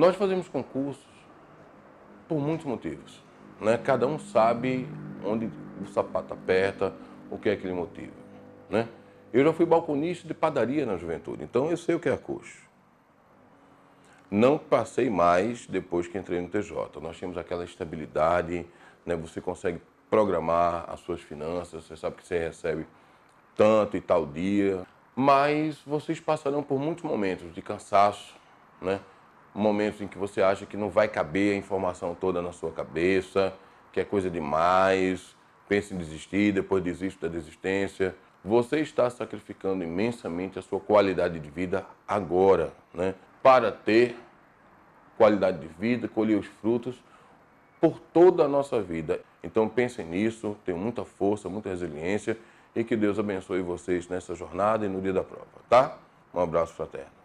Nós fazemos concursos por muitos motivos. Né? Cada um sabe onde o sapato aperta, o que é que lhe motiva. Né? Eu já fui balconista de padaria na juventude, então eu sei o que é coxo. Não passei mais depois que entrei no TJ. Nós tínhamos aquela estabilidade, né? você consegue programar as suas finanças, você sabe que você recebe tanto e tal dia, mas vocês passarão por muitos momentos de cansaço, né? Momentos em que você acha que não vai caber a informação toda na sua cabeça, que é coisa demais, pensa em desistir, depois desiste da desistência. Você está sacrificando imensamente a sua qualidade de vida agora, né? para ter qualidade de vida, colher os frutos por toda a nossa vida. Então pensem nisso, tenham muita força, muita resiliência e que Deus abençoe vocês nessa jornada e no dia da prova, tá? Um abraço fraterno.